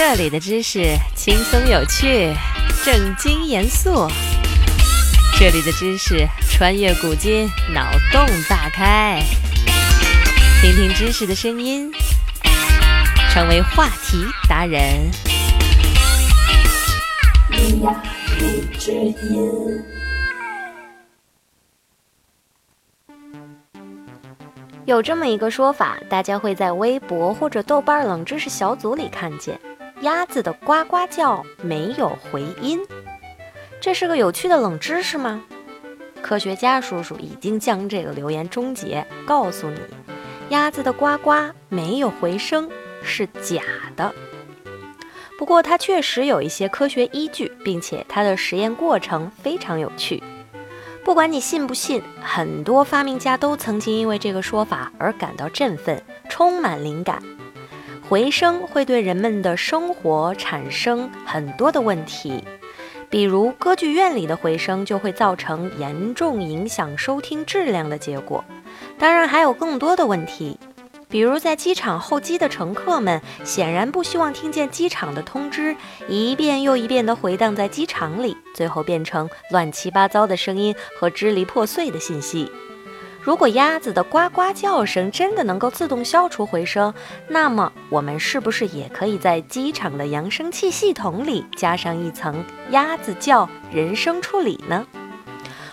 这里的知识轻松有趣，正经严肃。这里的知识穿越古今，脑洞大开。听听知识的声音，成为话题达人。有这么一个说法，大家会在微博或者豆瓣冷知识小组里看见。鸭子的呱呱叫没有回音，这是个有趣的冷知识吗？科学家叔叔已经将这个留言终结，告诉你，鸭子的呱呱没有回声是假的。不过它确实有一些科学依据，并且它的实验过程非常有趣。不管你信不信，很多发明家都曾经因为这个说法而感到振奋，充满灵感。回声会对人们的生活产生很多的问题，比如歌剧院里的回声就会造成严重影响收听质量的结果。当然还有更多的问题，比如在机场候机的乘客们显然不希望听见机场的通知一遍又一遍地回荡在机场里，最后变成乱七八糟的声音和支离破碎的信息。如果鸭子的呱呱叫声真的能够自动消除回声，那么我们是不是也可以在机场的扬声器系统里加上一层鸭子叫人声处理呢？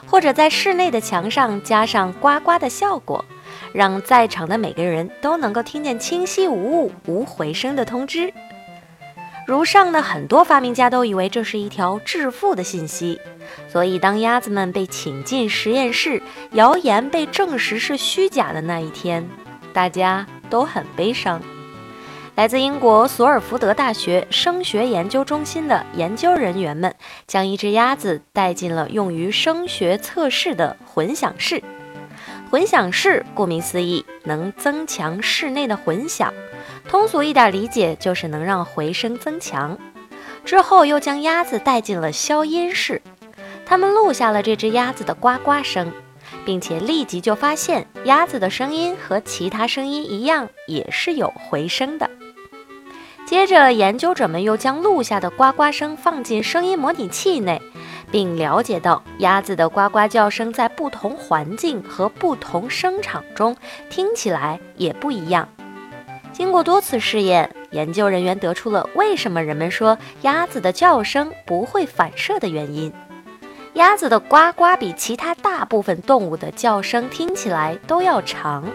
或者在室内的墙上加上呱呱的效果，让在场的每个人都能够听见清晰无误、无回声的通知？如上的很多发明家都以为这是一条致富的信息，所以当鸭子们被请进实验室，谣言被证实是虚假的那一天，大家都很悲伤。来自英国索尔福德大学声学研究中心的研究人员们将一只鸭子带进了用于声学测试的混响室。混响室顾名思义，能增强室内的混响。通俗一点理解，就是能让回声增强。之后又将鸭子带进了消音室，他们录下了这只鸭子的呱呱声，并且立即就发现鸭子的声音和其他声音一样，也是有回声的。接着，研究者们又将录下的呱呱声放进声音模拟器内，并了解到鸭子的呱呱叫声在不同环境和不同声场中听起来也不一样。经过多次试验，研究人员得出了为什么人们说鸭子的叫声不会反射的原因。鸭子的呱呱比其他大部分动物的叫声听起来都要长，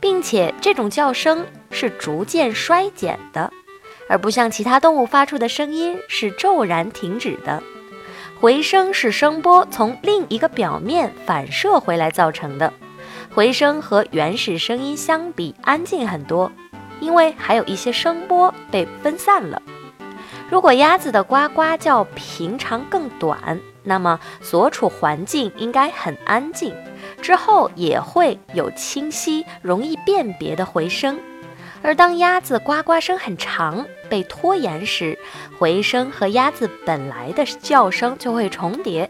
并且这种叫声是逐渐衰减的，而不像其他动物发出的声音是骤然停止的。回声是声波从另一个表面反射回来造成的，回声和原始声音相比安静很多。因为还有一些声波被分散了。如果鸭子的呱呱叫平常更短，那么所处环境应该很安静，之后也会有清晰、容易辨别的回声。而当鸭子呱呱声很长、被拖延时，回声和鸭子本来的叫声就会重叠。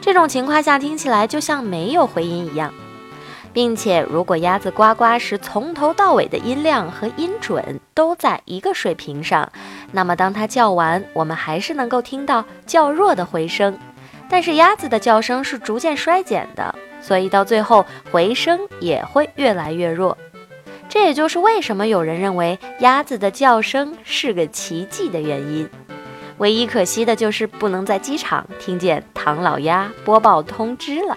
这种情况下听起来就像没有回音一样。并且，如果鸭子呱呱时从头到尾的音量和音准都在一个水平上，那么当它叫完，我们还是能够听到较弱的回声。但是鸭子的叫声是逐渐衰减的，所以到最后回声也会越来越弱。这也就是为什么有人认为鸭子的叫声是个奇迹的原因。唯一可惜的就是不能在机场听见唐老鸭播报通知了。